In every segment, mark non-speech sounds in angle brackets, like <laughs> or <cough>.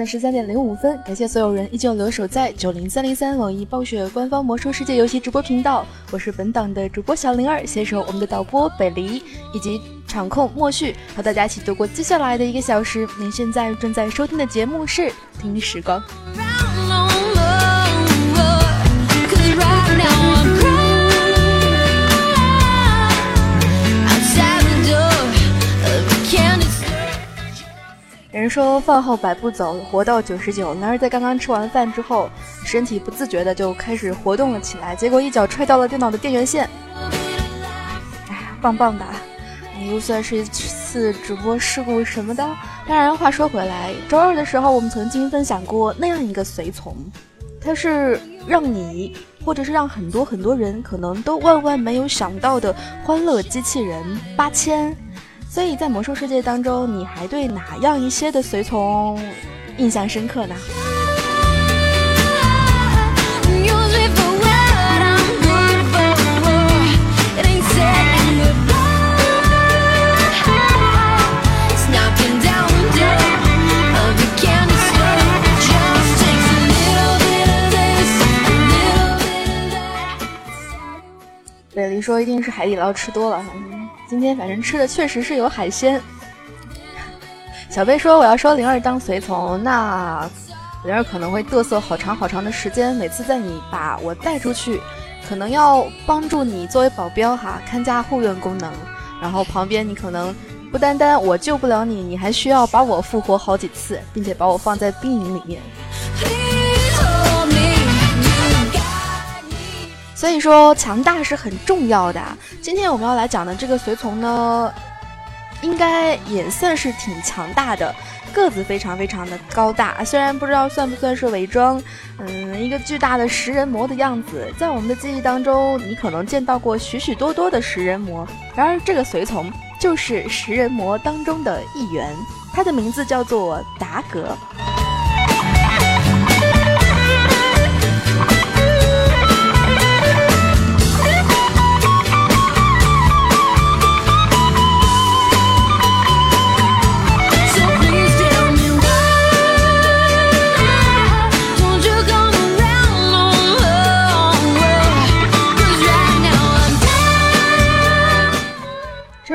的十三点零五分，感谢所有人依旧留守在九零三零三网易暴雪官方魔兽世界游戏直播频道。我是本档的主播小灵儿，携手我们的导播北离以及场控莫旭，和大家一起度过接下来的一个小时。您现在正在收听的节目是《听时光》。人说饭后百步走，活到九十九。男儿在刚刚吃完饭之后，身体不自觉的就开始活动了起来，结果一脚踹到了电脑的电源线。哎呀，棒棒的！又算是一次直播事故什么的。当然，话说回来，周二的时候我们曾经分享过那样一个随从，他是让你，或者是让很多很多人可能都万万没有想到的欢乐机器人八千。所以在魔兽世界当中，你还对哪样一些的随从印象深刻呢？北离说一定是海底捞吃多了。今天反正吃的确实是有海鲜。<laughs> 小贝说我要收灵儿当随从，那灵儿可能会嘚瑟好长好长的时间。每次在你把我带出去，可能要帮助你作为保镖哈，看家护院功能。然后旁边你可能不单单我救不了你，你还需要把我复活好几次，并且把我放在兵营里面。所以说，强大是很重要的。今天我们要来讲的这个随从呢，应该也算是挺强大的，个子非常非常的高大。虽然不知道算不算是伪装，嗯，一个巨大的食人魔的样子。在我们的记忆当中，你可能见到过许许多多的食人魔，然而这个随从就是食人魔当中的一员，他的名字叫做达格。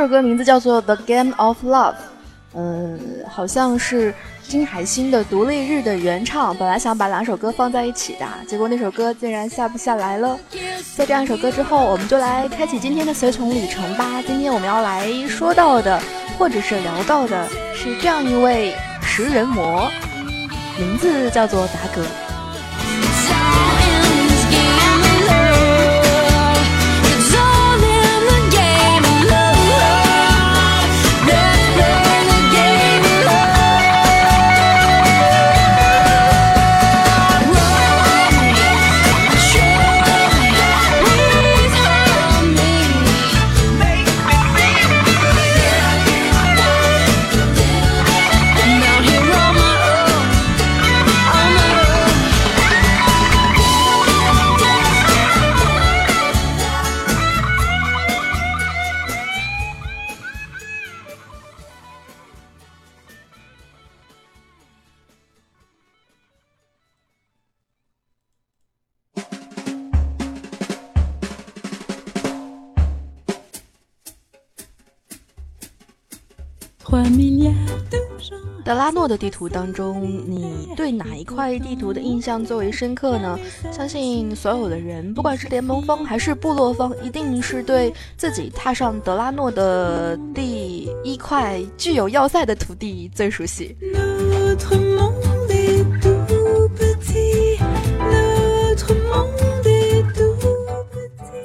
这首歌名字叫做《The Game of Love》，嗯，好像是金海心的独立日的原唱。本来想把两首歌放在一起的，结果那首歌竟然下不下来了。在这样一首歌之后，我们就来开启今天的随从旅程吧。今天我们要来说到的，或者是聊到的，是这样一位食人魔，名字叫做达格。德拉诺的地图当中，你对哪一块地图的印象最为深刻呢？相信所有的人，不管是联盟方还是部落方，一定是对自己踏上德拉诺的第一块具有要塞的土地最熟悉。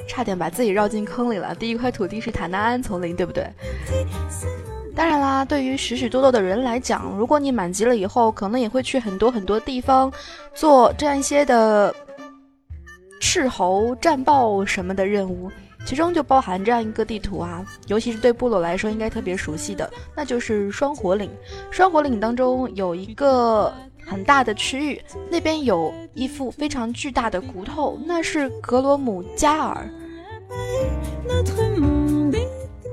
差点把自己绕进坑里了。第一块土地是塔纳安丛林，对不对？当然啦，对于许许多多的人来讲，如果你满级了以后，可能也会去很多很多地方做这样一些的斥候、战报什么的任务。其中就包含这样一个地图啊，尤其是对部落来说应该特别熟悉的，那就是双火岭。双火岭当中有一个很大的区域，那边有一副非常巨大的骨头，那是格罗姆加尔。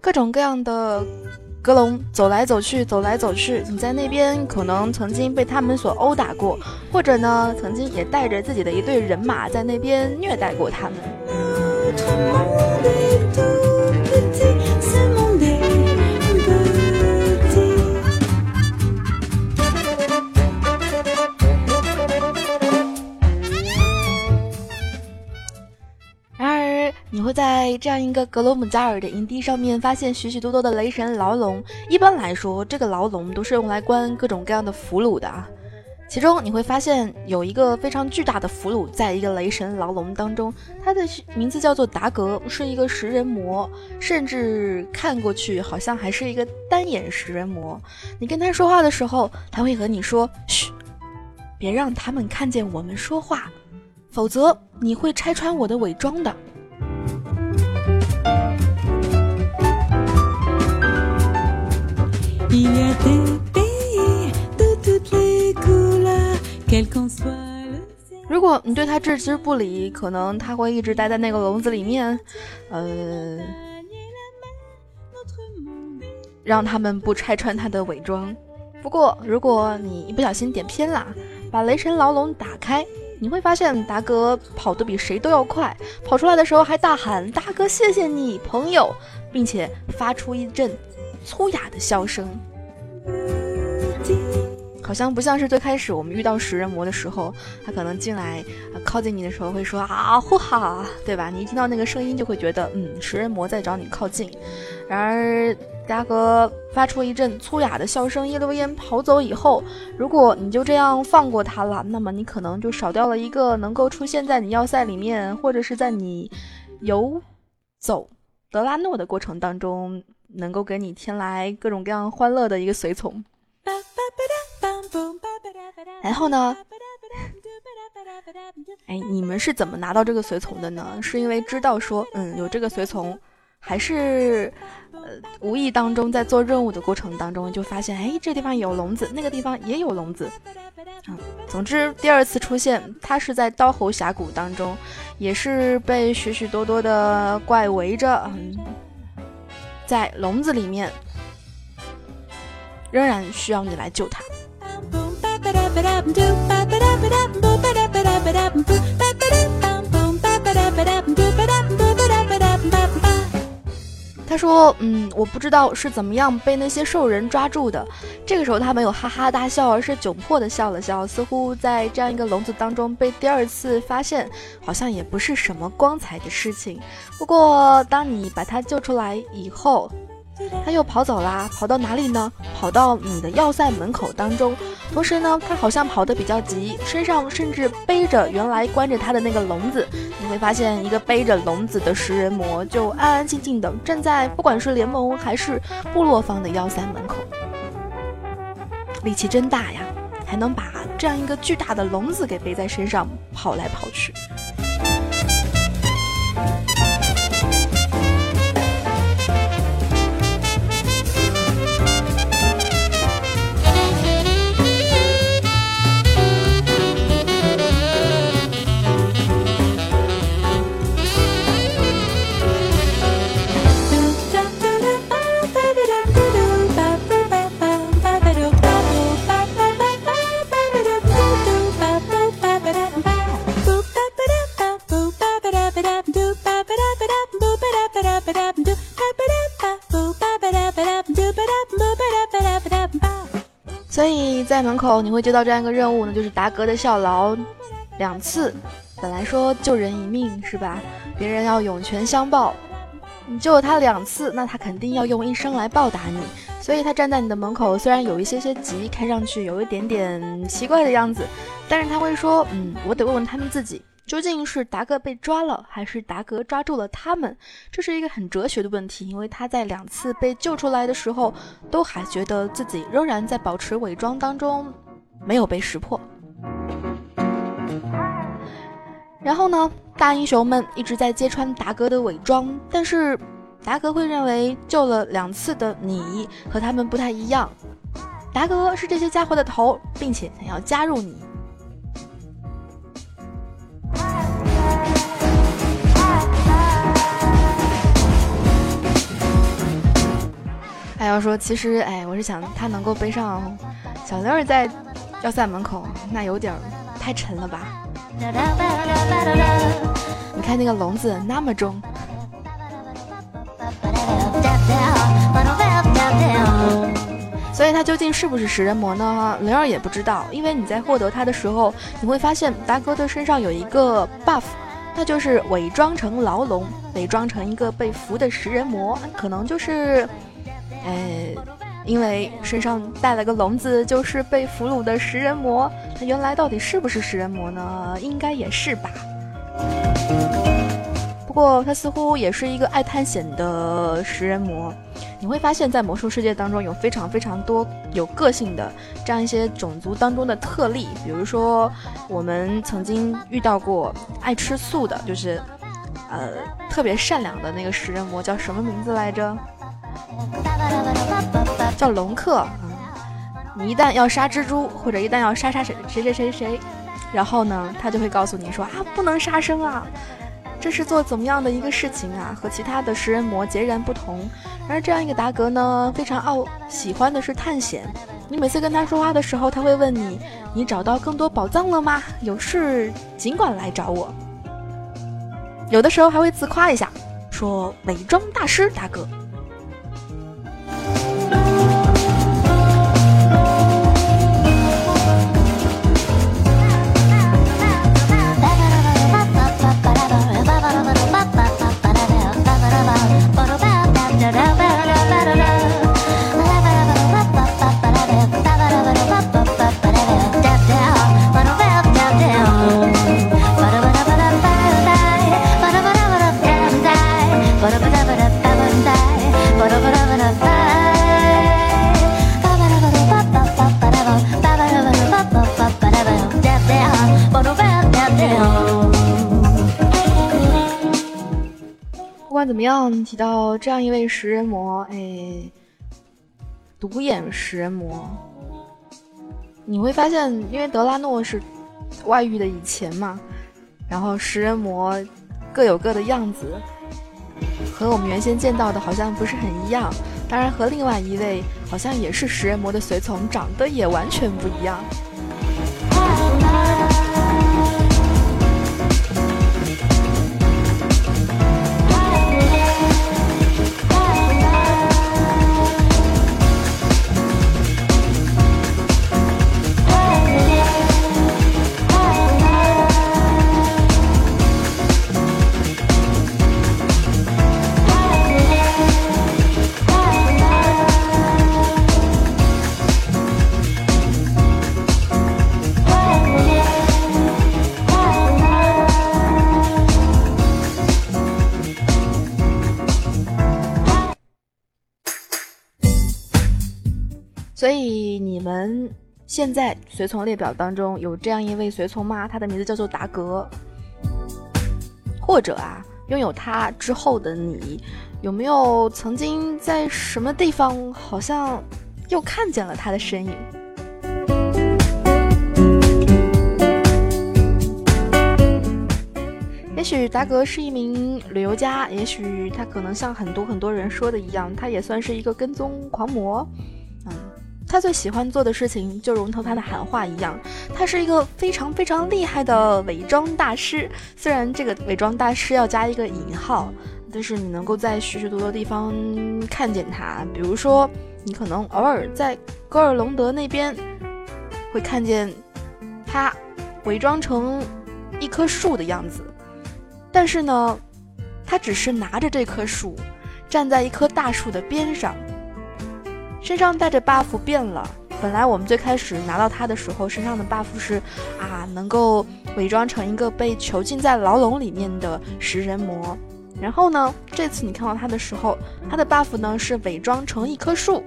各种各样的格隆走来走去，走来走去，你在那边可能曾经被他们所殴打过，或者呢，曾经也带着自己的一队人马在那边虐待过他们。你会在这样一个格罗姆加尔的营地上面发现许许多多的雷神牢笼。一般来说，这个牢笼都是用来关各种各样的俘虏的啊。其中你会发现有一个非常巨大的俘虏，在一个雷神牢笼当中，他的名字叫做达格，是一个食人魔，甚至看过去好像还是一个单眼食人魔。你跟他说话的时候，他会和你说：“嘘，别让他们看见我们说话，否则你会拆穿我的伪装的。”如果你对他置之不理，可能他会一直待在那个笼子里面，呃，让他们不拆穿他的伪装。不过，如果你一不小心点偏了，把雷神牢笼打开，你会发现达哥跑得比谁都要快，跑出来的时候还大喊：“大哥，谢谢你，朋友！”并且发出一阵粗哑的笑声。好像不像是最开始我们遇到食人魔的时候，他可能进来靠近你的时候会说啊呼哈，对吧？你一听到那个声音就会觉得，嗯，食人魔在找你靠近。然而达哥发出一阵粗哑的笑声，一溜烟跑走以后，如果你就这样放过他了，那么你可能就少掉了一个能够出现在你要塞里面，或者是在你游走德拉诺的过程当中，能够给你添来各种各样欢乐的一个随从。然后呢？哎，你们是怎么拿到这个随从的呢？是因为知道说，嗯，有这个随从，还是呃无意当中在做任务的过程当中就发现，哎，这地方有笼子，那个地方也有笼子。嗯，总之第二次出现，他是在刀喉峡谷当中，也是被许许多多的怪围着，嗯，在笼子里面。仍然需要你来救他。他说：“嗯，我不知道是怎么样被那些兽人抓住的。”这个时候他没有哈哈大笑，而是窘迫的笑了笑，似乎在这样一个笼子当中被第二次发现，好像也不是什么光彩的事情。不过，当你把他救出来以后，他又跑走啦，跑到哪里呢？跑到你的要塞门口当中。同时呢，他好像跑得比较急，身上甚至背着原来关着他的那个笼子。你会发现，一个背着笼子的食人魔就安安静静的站在不管是联盟还是部落方的要塞门口，力气真大呀，还能把这样一个巨大的笼子给背在身上跑来跑去。所以在门口你会接到这样一个任务呢，就是达格的效劳两次。本来说救人一命是吧？别人要涌泉相报，你救了他两次，那他肯定要用一生来报答你。所以他站在你的门口，虽然有一些些急，看上去有一点点奇怪的样子，但是他会说：“嗯，我得问问他们自己，究竟是达格被抓了，还是达格抓住了他们？这是一个很哲学的问题，因为他在两次被救出来的时候，都还觉得自己仍然在保持伪装当中，没有被识破。然后呢，大英雄们一直在揭穿达格的伪装，但是达格会认为救了两次的你和他们不太一样，达格是这些家伙的头，并且想要加入你。还要说，其实，哎，我是想他能够背上小六儿在要塞门口，那有点太沉了吧？你看那个笼子那么重，所以他究竟是不是食人魔呢？灵儿也不知道，因为你在获得它的时候，你会发现达哥的身上有一个 buff，那就是伪装成牢笼，伪装成一个被俘的食人魔，可能就是。哎，因为身上带了个笼子，就是被俘虏的食人魔。他原来到底是不是食人魔呢？应该也是吧。不过他似乎也是一个爱探险的食人魔。你会发现在魔兽世界当中有非常非常多有个性的这样一些种族当中的特例。比如说，我们曾经遇到过爱吃素的，就是呃特别善良的那个食人魔，叫什么名字来着？叫龙克，你一旦要杀蜘蛛，或者一旦要杀杀谁谁谁谁谁，然后呢，他就会告诉你说啊，不能杀生啊，这是做怎么样的一个事情啊，和其他的食人魔截然不同。而这样一个达格呢，非常傲，喜欢的是探险。你每次跟他说话的时候，他会问你，你找到更多宝藏了吗？有事尽管来找我。有的时候还会自夸一下，说美妆大师达格不管。怎么样？提到这样一位食人魔，哎，独眼食人魔，你会发现，因为德拉诺是外域的以前嘛，然后食人魔各有各的样子，和我们原先见到的好像不是很一样。当然，和另外一位好像也是食人魔的随从，长得也完全不一样。现在随从列表当中有这样一位随从吗？他的名字叫做达格。或者啊，拥有他之后的你，有没有曾经在什么地方好像又看见了他的身影？也许达格是一名旅游家，也许他可能像很多很多人说的一样，他也算是一个跟踪狂魔。他最喜欢做的事情，就如同他的喊话一样，他是一个非常非常厉害的伪装大师。虽然这个伪装大师要加一个引号，但是你能够在许许多多地方看见他。比如说，你可能偶尔在戈尔隆德那边会看见他伪装成一棵树的样子，但是呢，他只是拿着这棵树，站在一棵大树的边上。身上带着 buff 变了，本来我们最开始拿到他的时候，身上的 buff 是啊，能够伪装成一个被囚禁在牢笼里面的食人魔。然后呢，这次你看到他的时候，他的 buff 呢是伪装成一棵树。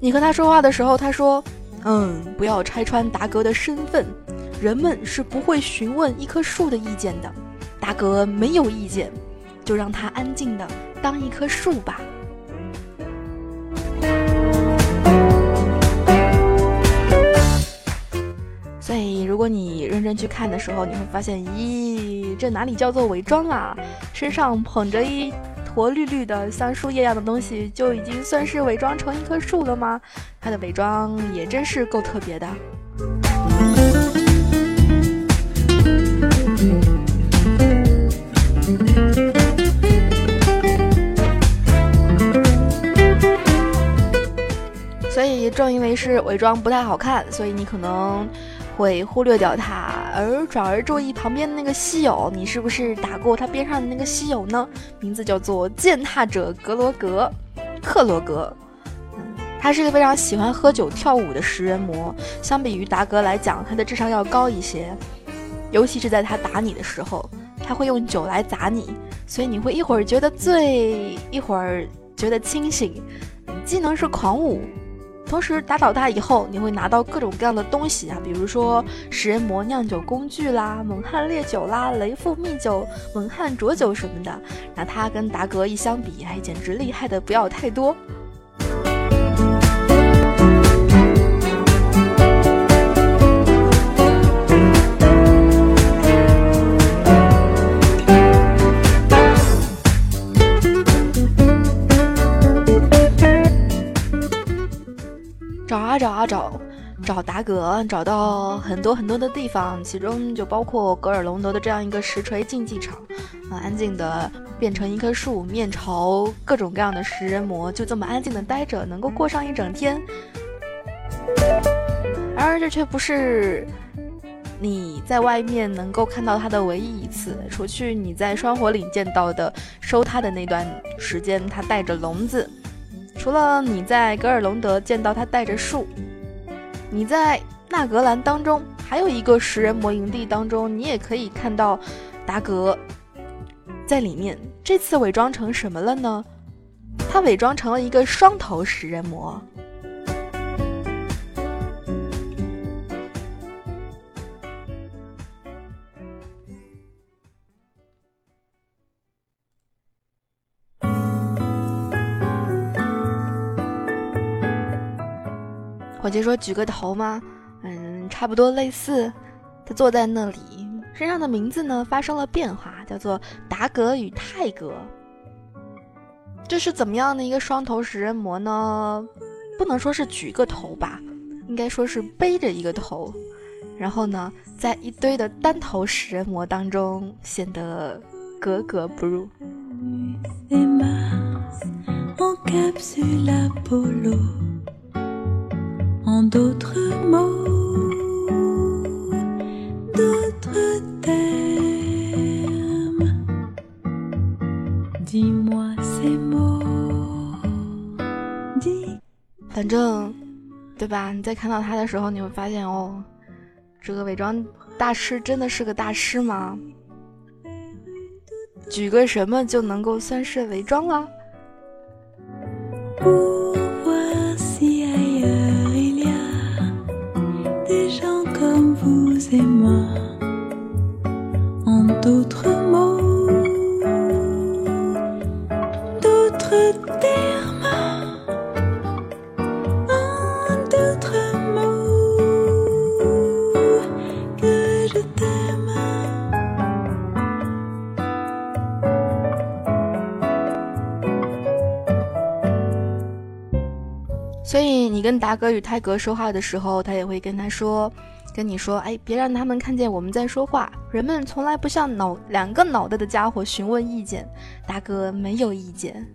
你和他说话的时候，他说：“嗯，不要拆穿达格的身份，人们是不会询问一棵树的意见的。达格没有意见，就让它安静的当一棵树吧。”所以，如果你认真去看的时候，你会发现，咦，这哪里叫做伪装啊？身上捧着一。坨绿绿的像树叶一样的东西，就已经算是伪装成一棵树了吗？它的伪装也真是够特别的。所以正因为是伪装不太好看，所以你可能。会忽略掉它，而转而注意旁边的那个稀有。你是不是打过它边上的那个稀有呢？名字叫做践踏者格罗格，克罗格。嗯，他是一个非常喜欢喝酒跳舞的食人魔。相比于达格来讲，他的智商要高一些。尤其是在他打你的时候，他会用酒来砸你，所以你会一会儿觉得醉，一会儿觉得清醒。技能是狂舞。同时打倒他以后，你会拿到各种各样的东西啊，比如说食人魔酿酒工具啦、蒙汉烈酒啦、雷富蜜酒、蒙汉浊酒什么的。那他跟达格一相比，哎简直厉害的不要太多。找啊找啊，找找达格，找到很多很多的地方，其中就包括格尔隆德的这样一个实锤竞技场，啊，安静的变成一棵树，面朝各种各样的食人魔，就这么安静的待着，能够过上一整天。而这却不是你在外面能够看到他的唯一一次，除去你在双火岭见到的收他的那段时间，他带着笼子。除了你在格尔隆德见到他带着树，你在纳格兰当中还有一个食人魔营地当中，你也可以看到达格在里面。这次伪装成什么了呢？他伪装成了一个双头食人魔。伙计说：“举个头吗？嗯，差不多类似。他坐在那里，身上的名字呢发生了变化，叫做达格与泰格。这是怎么样的一个双头食人魔呢？不能说是举个头吧，应该说是背着一个头，然后呢，在一堆的单头食人魔当中显得格格不入。”反正，对吧？你在看到他的时候，你会发现哦，这个伪装大师真的是个大师吗？举个什么就能够算是伪装了？所以你跟达哥与泰格说话的时候，他也会跟他说，跟你说，哎，别让他们看见我们在说话。人们从来不向脑两个脑袋的家伙询问意见。大哥没有意见。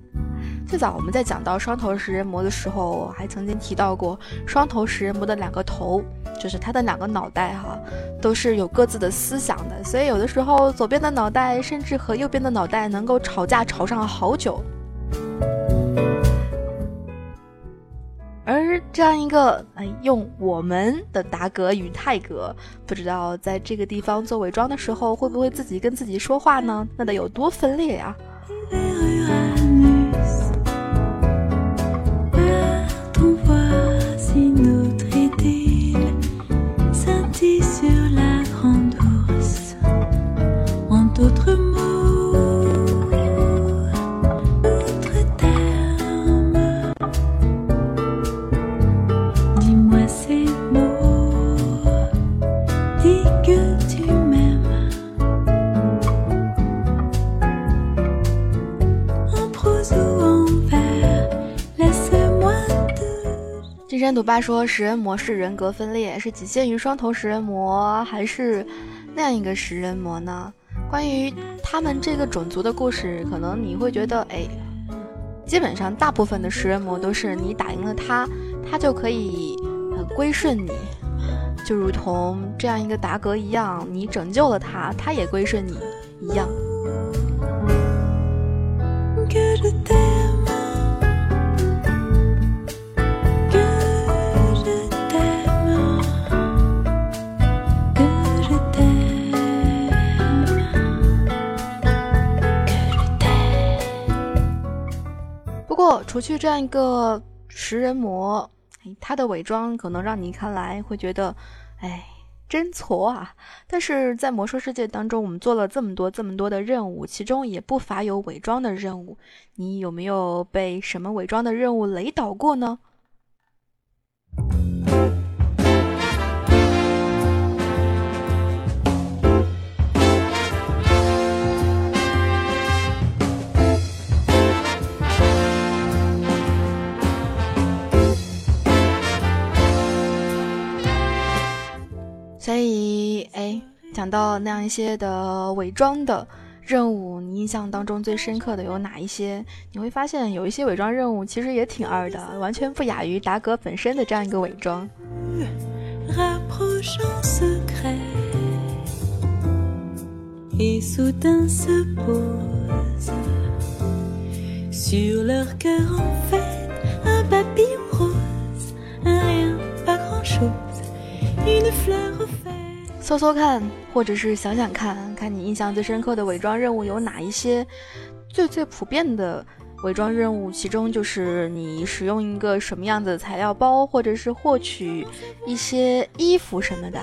最早我们在讲到双头食人魔的时候，还曾经提到过，双头食人魔的两个头，就是他的两个脑袋哈，都是有各自的思想的。所以有的时候左边的脑袋甚至和右边的脑袋能够吵架吵上好久。而，这样一个哎用我们的达格与泰格，不知道在这个地方做伪装的时候，会不会自己跟自己说话呢？那得有多分裂呀！金山赌霸说，食人魔是人格分裂，是仅限于双头食人魔，还是那样一个食人魔呢？关于他们这个种族的故事，可能你会觉得，哎，基本上大部分的食人魔都是你打赢了他，他就可以归顺你，就如同这样一个达格一样，你拯救了他，他也归顺你一样。除去这样一个食人魔，他的伪装可能让你看来会觉得，哎，真挫啊！但是在魔兽世界当中，我们做了这么多、这么多的任务，其中也不乏有伪装的任务。你有没有被什么伪装的任务雷倒过呢？所以，哎，讲到那样一些的伪装的任务，你印象当中最深刻的有哪一些？你会发现有一些伪装任务其实也挺二的，完全不亚于达格本身的这样一个伪装。搜搜看，或者是想想看看你印象最深刻的伪装任务有哪一些？最最普遍的伪装任务，其中就是你使用一个什么样的材料包，或者是获取一些衣服什么的，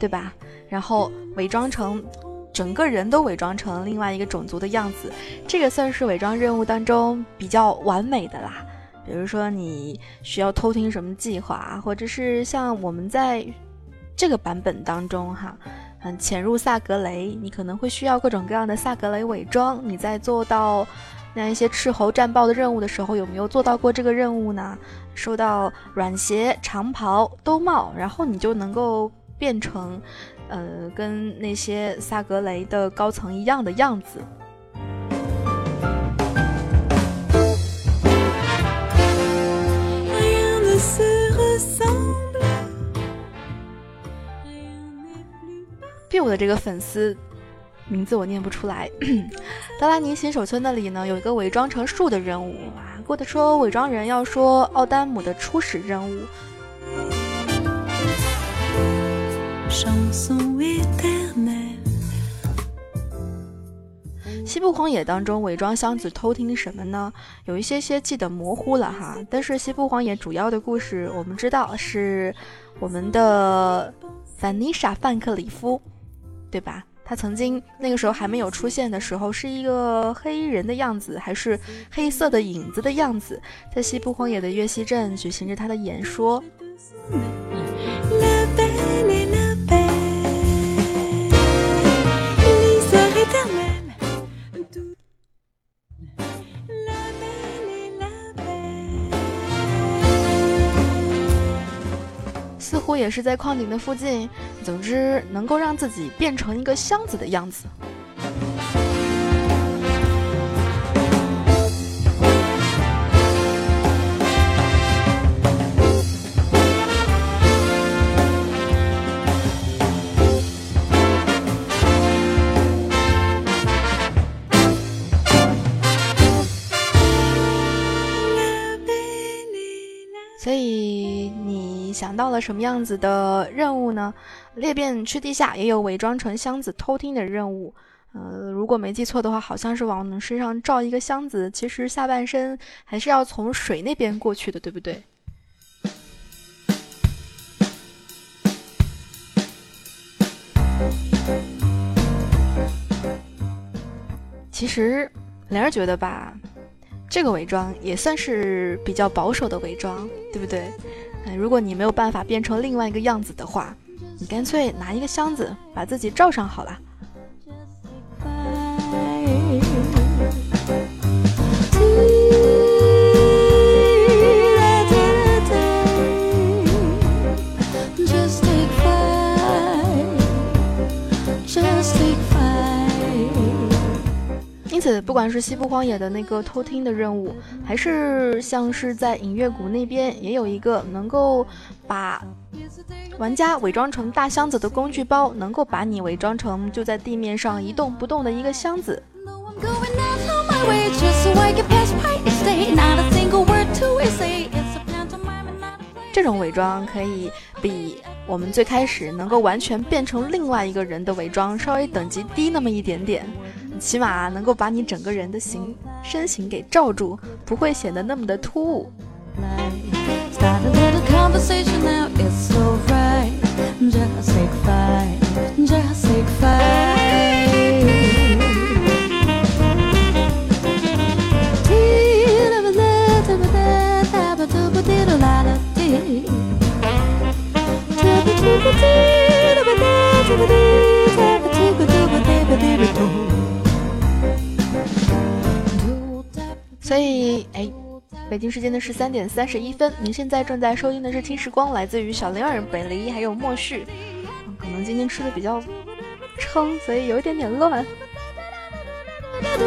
对吧？然后伪装成整个人都伪装成另外一个种族的样子，这个算是伪装任务当中比较完美的啦。比如说你需要偷听什么计划，或者是像我们在。这个版本当中，哈，嗯，潜入萨格雷，你可能会需要各种各样的萨格雷伪装。你在做到那一些斥候战报的任务的时候，有没有做到过这个任务呢？收到软鞋、长袍、兜帽，然后你就能够变成，呃，跟那些萨格雷的高层一样的样子。我的这个粉丝名字我念不出来。<coughs> 德拉尼新手村那里呢，有一个伪装成树的任务啊。过的说伪装人要说奥丹姆的初始任务。西部荒野当中伪装箱子偷听什么呢？有一些些记得模糊了哈。但是西部荒野主要的故事我们知道是我们的凡妮莎范克里夫。对吧？他曾经那个时候还没有出现的时候，是一个黑衣人的样子，还是黑色的影子的样子，在西部荒野的月溪镇举行着他的演说。似乎也是在矿顶的附近，总之能够让自己变成一个箱子的样子。想到了什么样子的任务呢？裂变去地下也有伪装成箱子偷听的任务。呃，如果没记错的话，好像是往身上罩一个箱子，其实下半身还是要从水那边过去的，对不对？其实灵儿觉得吧，这个伪装也算是比较保守的伪装，对不对？如果你没有办法变成另外一个样子的话，你干脆拿一个箱子把自己罩上好了。此，不管是西部荒野的那个偷听的任务，还是像是在影月谷那边，也有一个能够把玩家伪装成大箱子的工具包，能够把你伪装成就在地面上一动不动的一个箱子。这种伪装可以比我们最开始能够完全变成另外一个人的伪装稍微等级低那么一点点。起码能够把你整个人的形身形给罩住，不会显得那么的突兀。所以，哎，北京时间的十三点三十一分，您现在正在收听的是《听时光》，来自于小灵儿、北离还有莫旭。可能今天吃的比较撑，所以有一点点乱。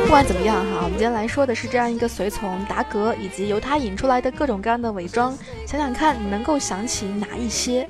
不管怎么样哈，我们今天来说的是这样一个随从达格，以及由他引出来的各种各样的伪装。想想看，你能够想起哪一些？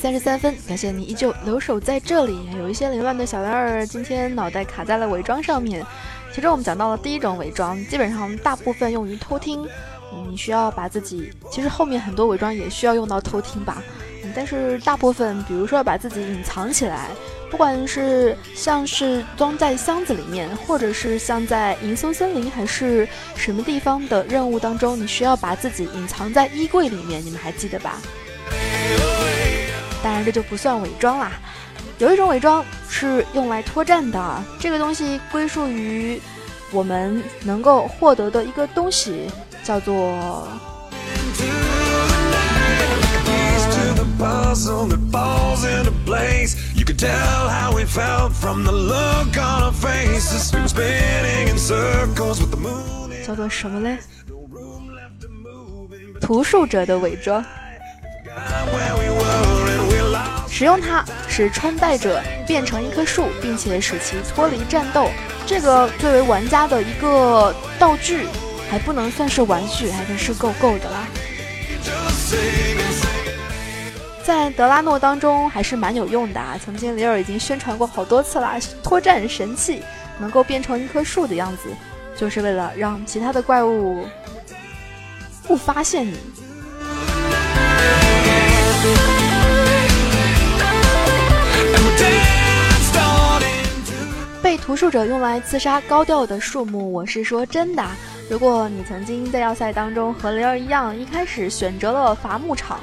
三十三分，感谢你依旧留守在这里。有一些凌乱的小兰儿，今天脑袋卡在了伪装上面。其中我们讲到了第一种伪装，基本上大部分用于偷听。你需要把自己，其实后面很多伪装也需要用到偷听吧。嗯但是大部分，比如说把自己隐藏起来，不管是像是装在箱子里面，或者是像在银松森林还是什么地方的任务当中，你需要把自己隐藏在衣柜里面。你们还记得吧？当然这就不算伪装啦。有一种伪装是用来脱战的，这个东西归属于我们能够获得的一个东西，叫做。叫做什么嘞？图书者的伪装。使用它使穿戴者变成一棵树，并且使其脱离战斗。这个作为玩家的一个道具，还不能算是玩具，还真是够够的啦。在德拉诺当中还是蛮有用的啊！曾经里尔已经宣传过好多次啦，脱战神器能够变成一棵树的样子，就是为了让其他的怪物不发现你。被图术者用来刺杀高调的树木，我是说真的。如果你曾经在要塞当中和雷儿一样，一开始选择了伐木场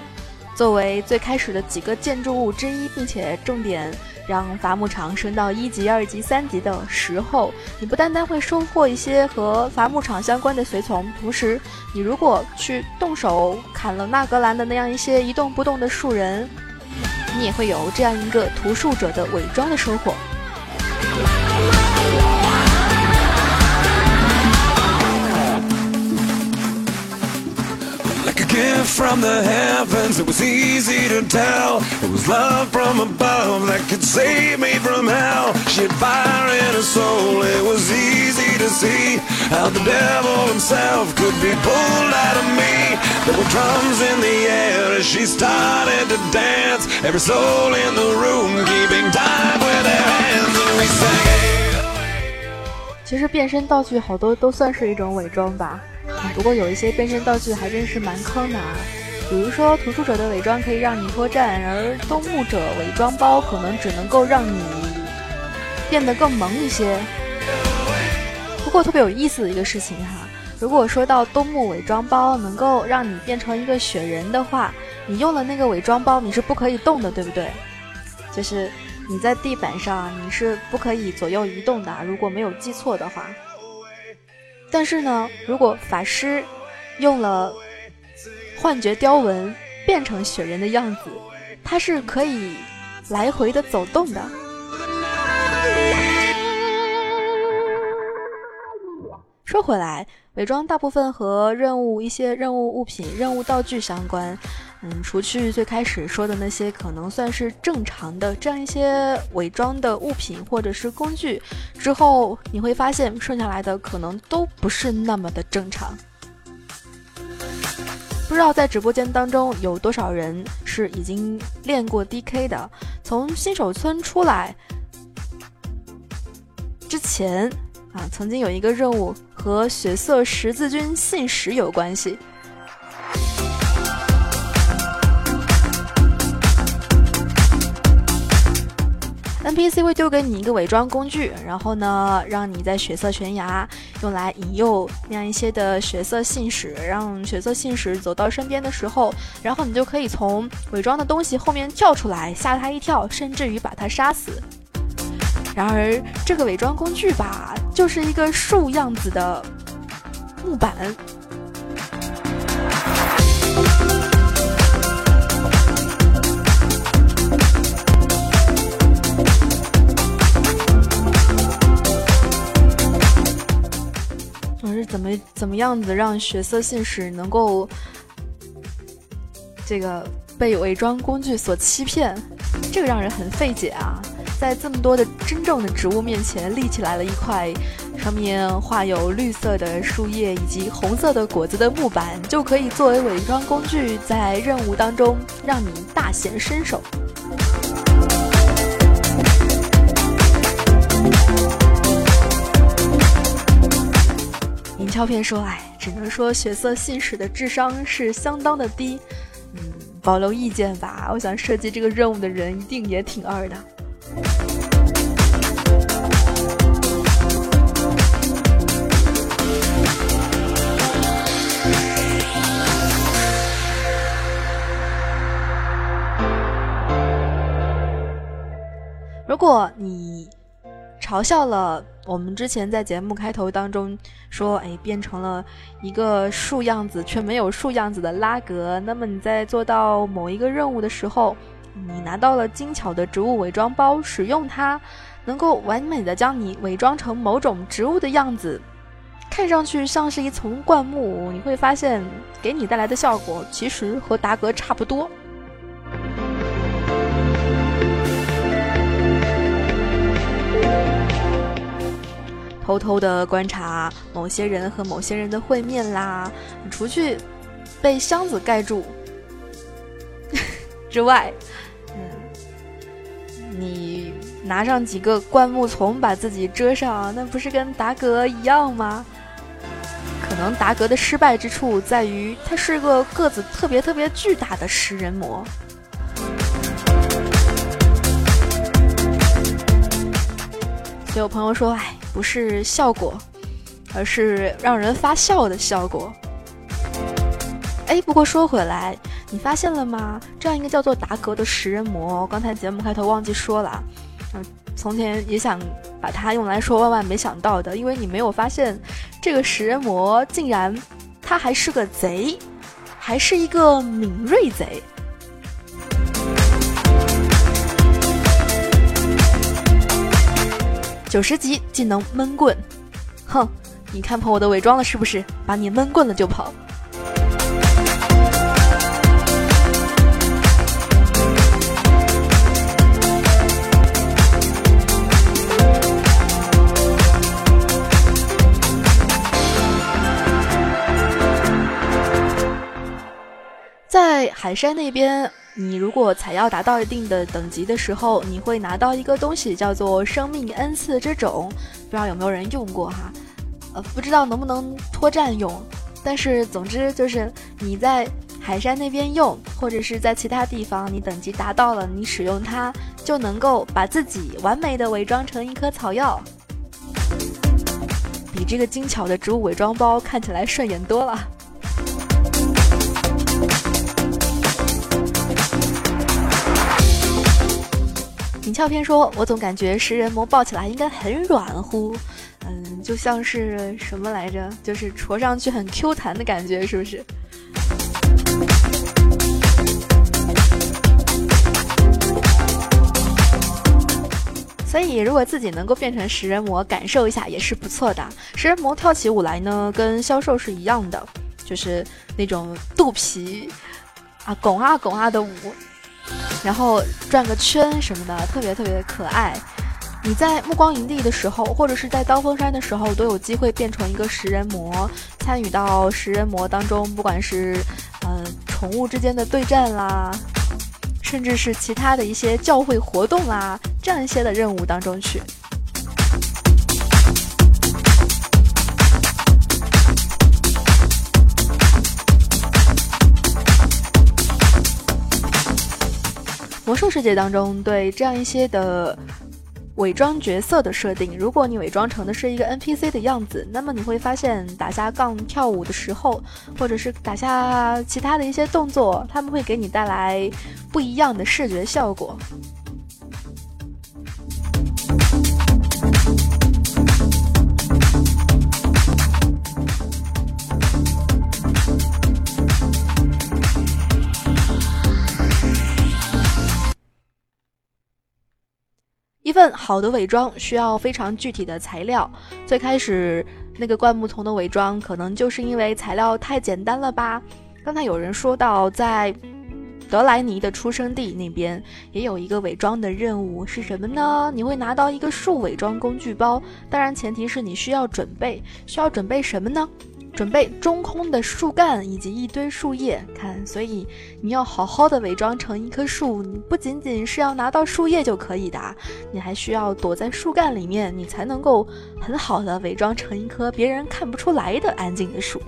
作为最开始的几个建筑物之一，并且重点让伐木场升到一级、二级、三级的时候，你不单单会收获一些和伐木场相关的随从，同时你如果去动手砍了纳格兰的那样一些一动不动的树人，你也会有这样一个图术者的伪装的收获。gift from the heavens. It was easy to tell. It was love from above that could save me from hell. She had fire in her soul. It was easy to see how the devil himself could be pulled out of me. There were drums in the air as she started to dance. Every soul in the room keeping time with their hands, and we sang. "Hey, 其实变身道具好多都算是一种伪装吧，啊 不过有一些变身道具还真是蛮坑的啊。比如说图书者的伪装可以让你脱战，而东牧者伪装包可能只能够让你变得更萌一些。不过特别有意思的一个事情哈，如果说到东牧伪装包能够让你变成一个雪人的话，你用了那个伪装包你是不可以动的，对不对？就是你在地板上你是不可以左右移动的，如果没有记错的话。但是呢，如果法师用了幻觉雕纹变成雪人的样子，它是可以来回的走动的。说回来，伪装大部分和任务一些任务物品、任务道具相关。嗯，除去最开始说的那些可能算是正常的这样一些伪装的物品或者是工具之后，你会发现剩下来的可能都不是那么的正常。不知道在直播间当中有多少人是已经练过 DK 的，从新手村出来之前啊，曾经有一个任务和血色十字军信使有关系。NPC 会丢给你一个伪装工具，然后呢，让你在血色悬崖用来引诱那样一些的血色信使，让血色信使走到身边的时候，然后你就可以从伪装的东西后面跳出来，吓他一跳，甚至于把他杀死。然而，这个伪装工具吧，就是一个树样子的木板。是怎么怎么样子让血色信使能够这个被伪装工具所欺骗？这个让人很费解啊！在这么多的真正的植物面前立起来了一块上面画有绿色的树叶以及红色的果子的木板，就可以作为伪装工具，在任务当中让你大显身手。照片说：“哎，只能说血色信使的智商是相当的低，嗯，保留意见吧。我想设计这个任务的人一定也挺二的。”如果你嘲笑了我们之前在节目开头当中说，哎，变成了一个树样子却没有树样子的拉格，那么你在做到某一个任务的时候，你拿到了精巧的植物伪装包，使用它，能够完美的将你伪装成某种植物的样子，看上去像是一丛灌木，你会发现给你带来的效果其实和达格差不多。偷偷的观察某些人和某些人的会面啦，除去被箱子盖住 <laughs> 之外，嗯，你拿上几个灌木丛把自己遮上，那不是跟达格一样吗？可能达格的失败之处在于，他是个个子特别特别巨大的食人魔。有朋友说：“哎，不是效果，而是让人发笑的效果。”哎，不过说回来，你发现了吗？这样一个叫做达格的食人魔，刚才节目开头忘记说了。嗯，从前也想把它用来说万万没想到的，因为你没有发现，这个食人魔竟然他还是个贼，还是一个敏锐贼。九十级技能闷棍，哼！你看破我的伪装了是不是？把你闷棍了就跑。海山那边。你如果采药达到一定的等级的时候，你会拿到一个东西，叫做生命恩赐之种，不知道有没有人用过哈？呃，不知道能不能脱战用，但是总之就是你在海山那边用，或者是在其他地方，你等级达到了，你使用它就能够把自己完美的伪装成一颗草药，比这个精巧的植物伪装包看起来顺眼多了。尹俏片说：“我总感觉食人魔抱起来应该很软乎，嗯，就像是什么来着？就是戳上去很 Q 弹的感觉，是不是？”所以，如果自己能够变成食人魔，感受一下也是不错的。食人魔跳起舞来呢，跟销售是一样的，就是那种肚皮啊拱啊拱啊的舞。然后转个圈什么的，特别特别的可爱。你在暮光营地的时候，或者是在刀锋山的时候，都有机会变成一个食人魔，参与到食人魔当中，不管是嗯宠物之间的对战啦，甚至是其他的一些教会活动啊，这样一些的任务当中去。魔兽世界当中，对这样一些的伪装角色的设定，如果你伪装成的是一个 NPC 的样子，那么你会发现打下杠跳舞的时候，或者是打下其他的一些动作，他们会给你带来不一样的视觉效果。份好的伪装需要非常具体的材料。最开始那个灌木丛的伪装，可能就是因为材料太简单了吧？刚才有人说到，在德莱尼的出生地那边也有一个伪装的任务，是什么呢？你会拿到一个树伪装工具包，当然前提是你需要准备，需要准备什么呢？准备中空的树干以及一堆树叶，看，所以你要好好的伪装成一棵树，你不仅仅是要拿到树叶就可以的，你还需要躲在树干里面，你才能够很好的伪装成一棵别人看不出来的安静的树。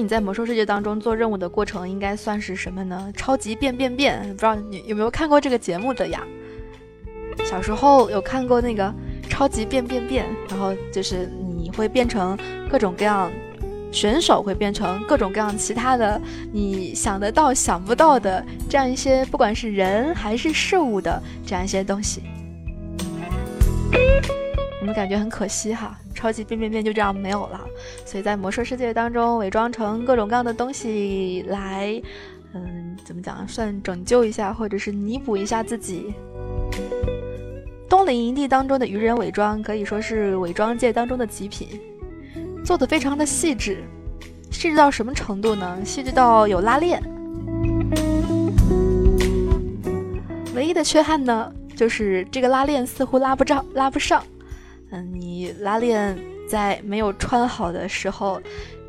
你在魔兽世界当中做任务的过程应该算是什么呢？超级变变变，不知道你有没有看过这个节目的呀？小时候有看过那个超级变变变，然后就是你会变成各种各样选手，会变成各种各样其他的你想得到想不到的这样一些，不管是人还是事物的这样一些东西。你们感觉很可惜哈，超级变变变就这样没有了。所以在魔兽世界当中，伪装成各种各样的东西来，嗯，怎么讲，算拯救一下，或者是弥补一下自己。东陵营地当中的愚人伪装可以说是伪装界当中的极品，做的非常的细致，细致到什么程度呢？细致到有拉链。唯一的缺憾呢，就是这个拉链似乎拉不上，拉不上。嗯，你拉链在没有穿好的时候，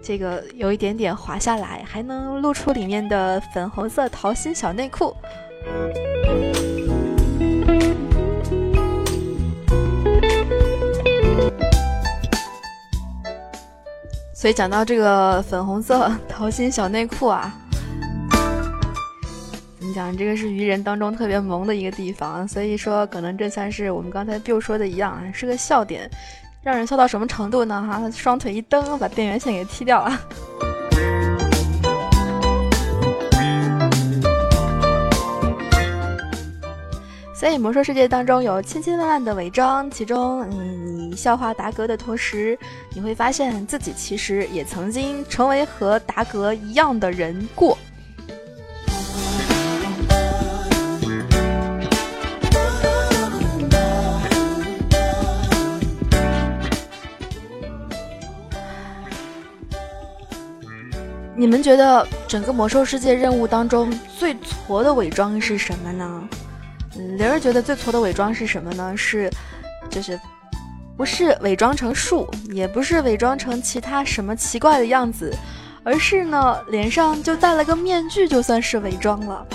这个有一点点滑下来，还能露出里面的粉红色桃心小内裤。所以讲到这个粉红色桃心小内裤啊，你讲？这个是愚人当中特别萌的一个地方，所以说可能这算是我们刚才 Bill 说的一样，是个笑点，让人笑到什么程度呢？哈，双腿一蹬，把电源线给踢掉了。<laughs> 所以魔兽世界当中有千千万万的伪装，其中，你，你笑话达格的同时，你会发现自己其实也曾经成为和达格一样的人过。你们觉得整个魔兽世界任务当中最挫的伪装是什么呢？灵儿觉得最挫的伪装是什么呢？是，就是，不是伪装成树，也不是伪装成其他什么奇怪的样子，而是呢，脸上就戴了个面具，就算是伪装了。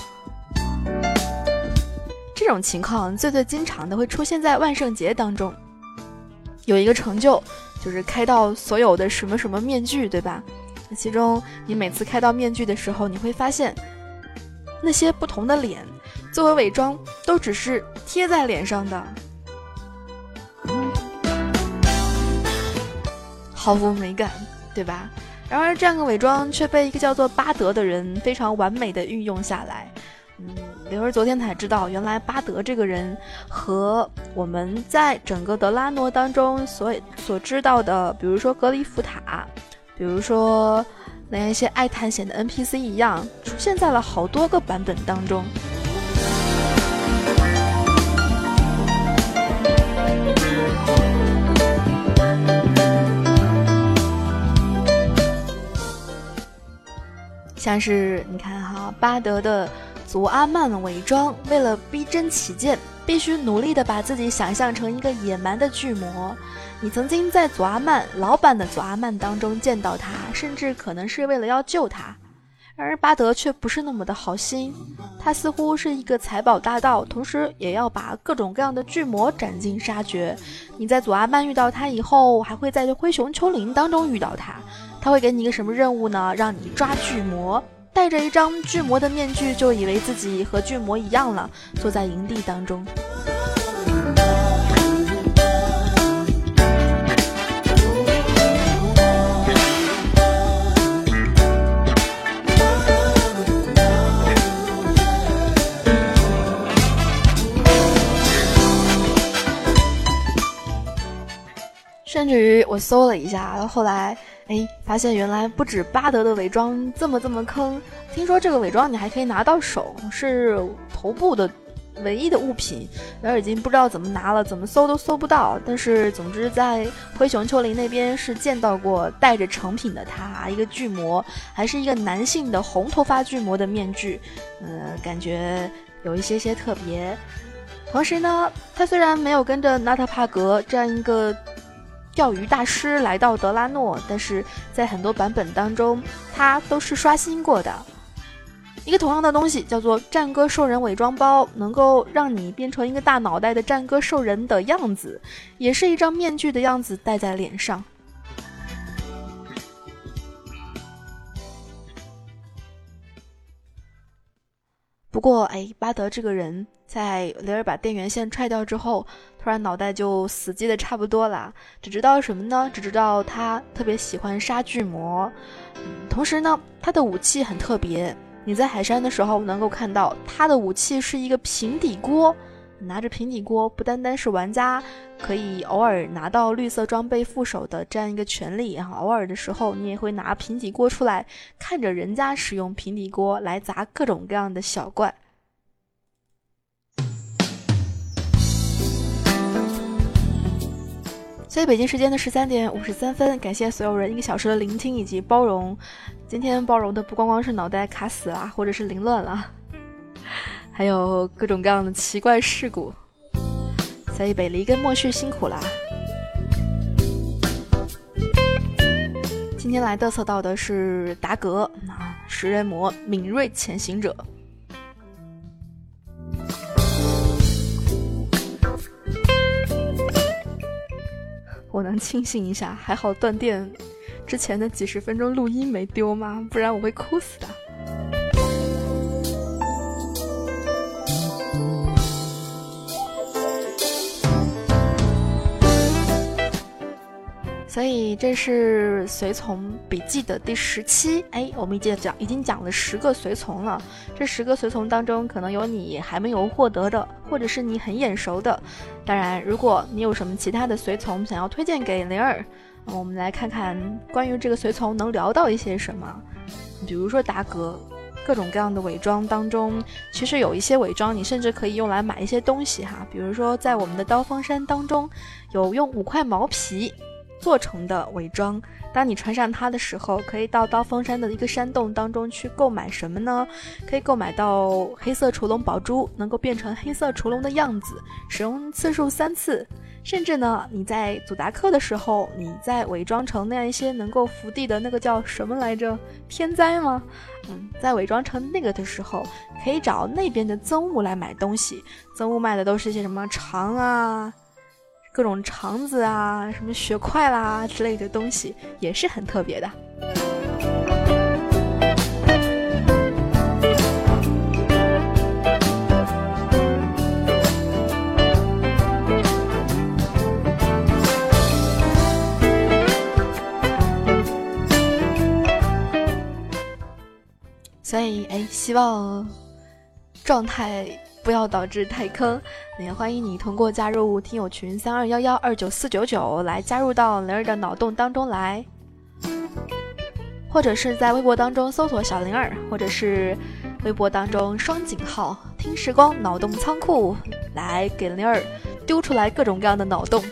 这种情况最最经常的会出现在万圣节当中，有一个成就就是开到所有的什么什么面具，对吧？其中你每次开到面具的时候，你会发现那些不同的脸。作为伪装，都只是贴在脸上的，毫无美感，对吧？然而，这样的伪装却被一个叫做巴德的人非常完美的运用下来。嗯，刘儿昨天才知道，原来巴德这个人和我们在整个德拉诺当中所所知道的，比如说格里夫塔，比如说那一些爱探险的 NPC 一样，出现在了好多个版本当中。像是你看哈，巴德的祖阿曼伪装，为了逼真起见，必须努力的把自己想象成一个野蛮的巨魔。你曾经在祖阿曼老版的祖阿曼当中见到他，甚至可能是为了要救他。然而巴德却不是那么的好心，他似乎是一个财宝大盗，同时也要把各种各样的巨魔斩尽杀绝。你在祖阿曼遇到他以后，还会在灰熊丘陵当中遇到他。他会给你一个什么任务呢？让你抓巨魔，戴着一张巨魔的面具，就以为自己和巨魔一样了，坐在营地当中。甚至于我搜了一下，后来。哎，发现原来不止巴德的伪装这么这么坑，听说这个伪装你还可以拿到手，是头部的唯一的物品。然而已经不知道怎么拿了，怎么搜都搜不到。但是总之在灰熊丘陵那边是见到过带着成品的他，一个巨魔，还是一个男性的红头发巨魔的面具，呃，感觉有一些些特别。同时呢，他虽然没有跟着纳特帕格这样一个。钓鱼大师来到德拉诺，但是在很多版本当中，他都是刷新过的。一个同样的东西叫做战歌兽人伪装包，能够让你变成一个大脑袋的战歌兽人的样子，也是一张面具的样子戴在脸上。不过，哎，巴德这个人。在雷尔把电源线踹掉之后，突然脑袋就死机的差不多了。只知道什么呢？只知道他特别喜欢杀巨魔，同时呢，他的武器很特别。你在海山的时候能够看到他的武器是一个平底锅，拿着平底锅，不单单是玩家可以偶尔拿到绿色装备副手的这样一个权利，然后偶尔的时候，你也会拿平底锅出来，看着人家使用平底锅来砸各种各样的小怪。所以北京时间的十三点五十三分，感谢所有人一个小时的聆听以及包容。今天包容的不光光是脑袋卡死了，或者是凌乱了，<laughs> 还有各种各样的奇怪事故。所以北离跟莫旭辛苦啦。今天来嘚瑟到的是达格啊，食人魔敏锐潜行者。我能庆幸一下，还好断电之前的几十分钟录音没丢吗？不然我会哭死的。所以这是随从笔记的第十期，哎，我们已经讲已经讲了十个随从了。这十个随从当中，可能有你还没有获得的，或者是你很眼熟的。当然，如果你有什么其他的随从想要推荐给灵儿，我们来看看关于这个随从能聊到一些什么。比如说达格，各种各样的伪装当中，其实有一些伪装你甚至可以用来买一些东西哈。比如说在我们的刀锋山当中，有用五块毛皮。做成的伪装，当你穿上它的时候，可以到刀锋山的一个山洞当中去购买什么呢？可以购买到黑色雏龙宝珠，能够变成黑色雏龙的样子，使用次数三次。甚至呢，你在祖达克的时候，你在伪装成那样一些能够伏地的那个叫什么来着？天灾吗？嗯，在伪装成那个的时候，可以找那边的憎物来买东西。憎物卖的都是一些什么肠啊？各种肠子啊，什么血块啦之类的东西，也是很特别的。所以，哎，希望状态。不要导致太坑，也欢迎你通过加入听友群三二幺幺二九四九九来加入到灵儿的脑洞当中来，或者是在微博当中搜索小灵儿，或者是微博当中双井号听时光脑洞仓库来给灵儿丢出来各种各样的脑洞。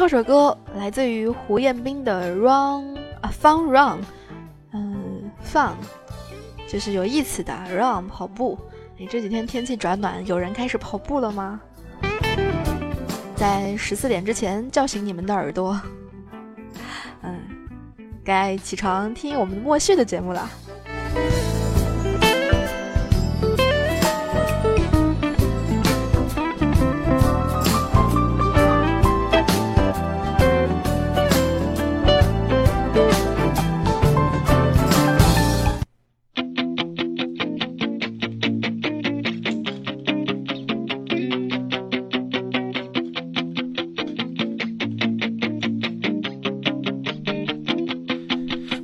唱首歌来自于胡彦斌的《Run》啊，Fun Run，嗯，Fun，就是有意思的 Run 跑步。你这几天天气转暖，有人开始跑步了吗？在十四点之前叫醒你们的耳朵，嗯，该起床听我们的莫旭的节目了。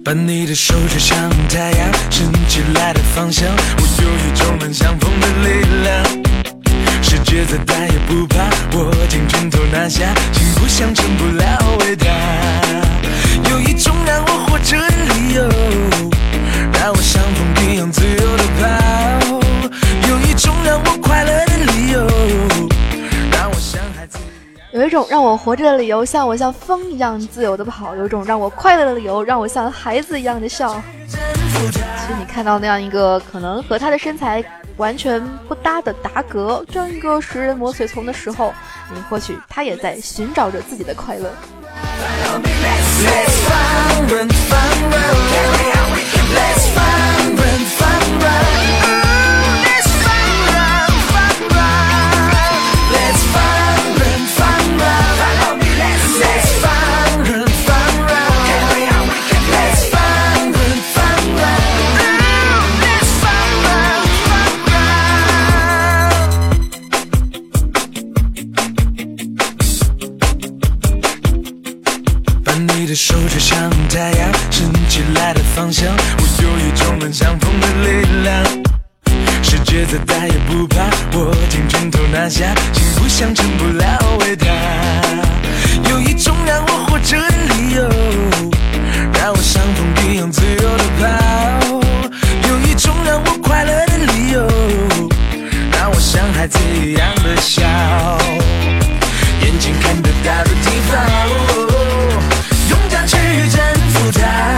把你的手指向太阳升起来的方向，我有一种能像风的力量。世界再大也不怕，我尽拳头拿下，心不想成不了伟大。有一种让我活着的理由，让我像风一样自由一种让我活着的理由，像我像风一样自由的跑；有种让我快乐的理由，让我像孩子一样的笑。其实你看到那样一个可能和他的身材完全不搭的达格这样一个食人魔随从的时候，你或许他也在寻找着自己的快乐。我听拳头拿下，心不想成不了伟大。有一种让我活着的理由，让我像风一样自由的跑。有一种让我快乐的理由，让我像孩子一样的笑。眼睛看得到的地方，勇敢去征服它。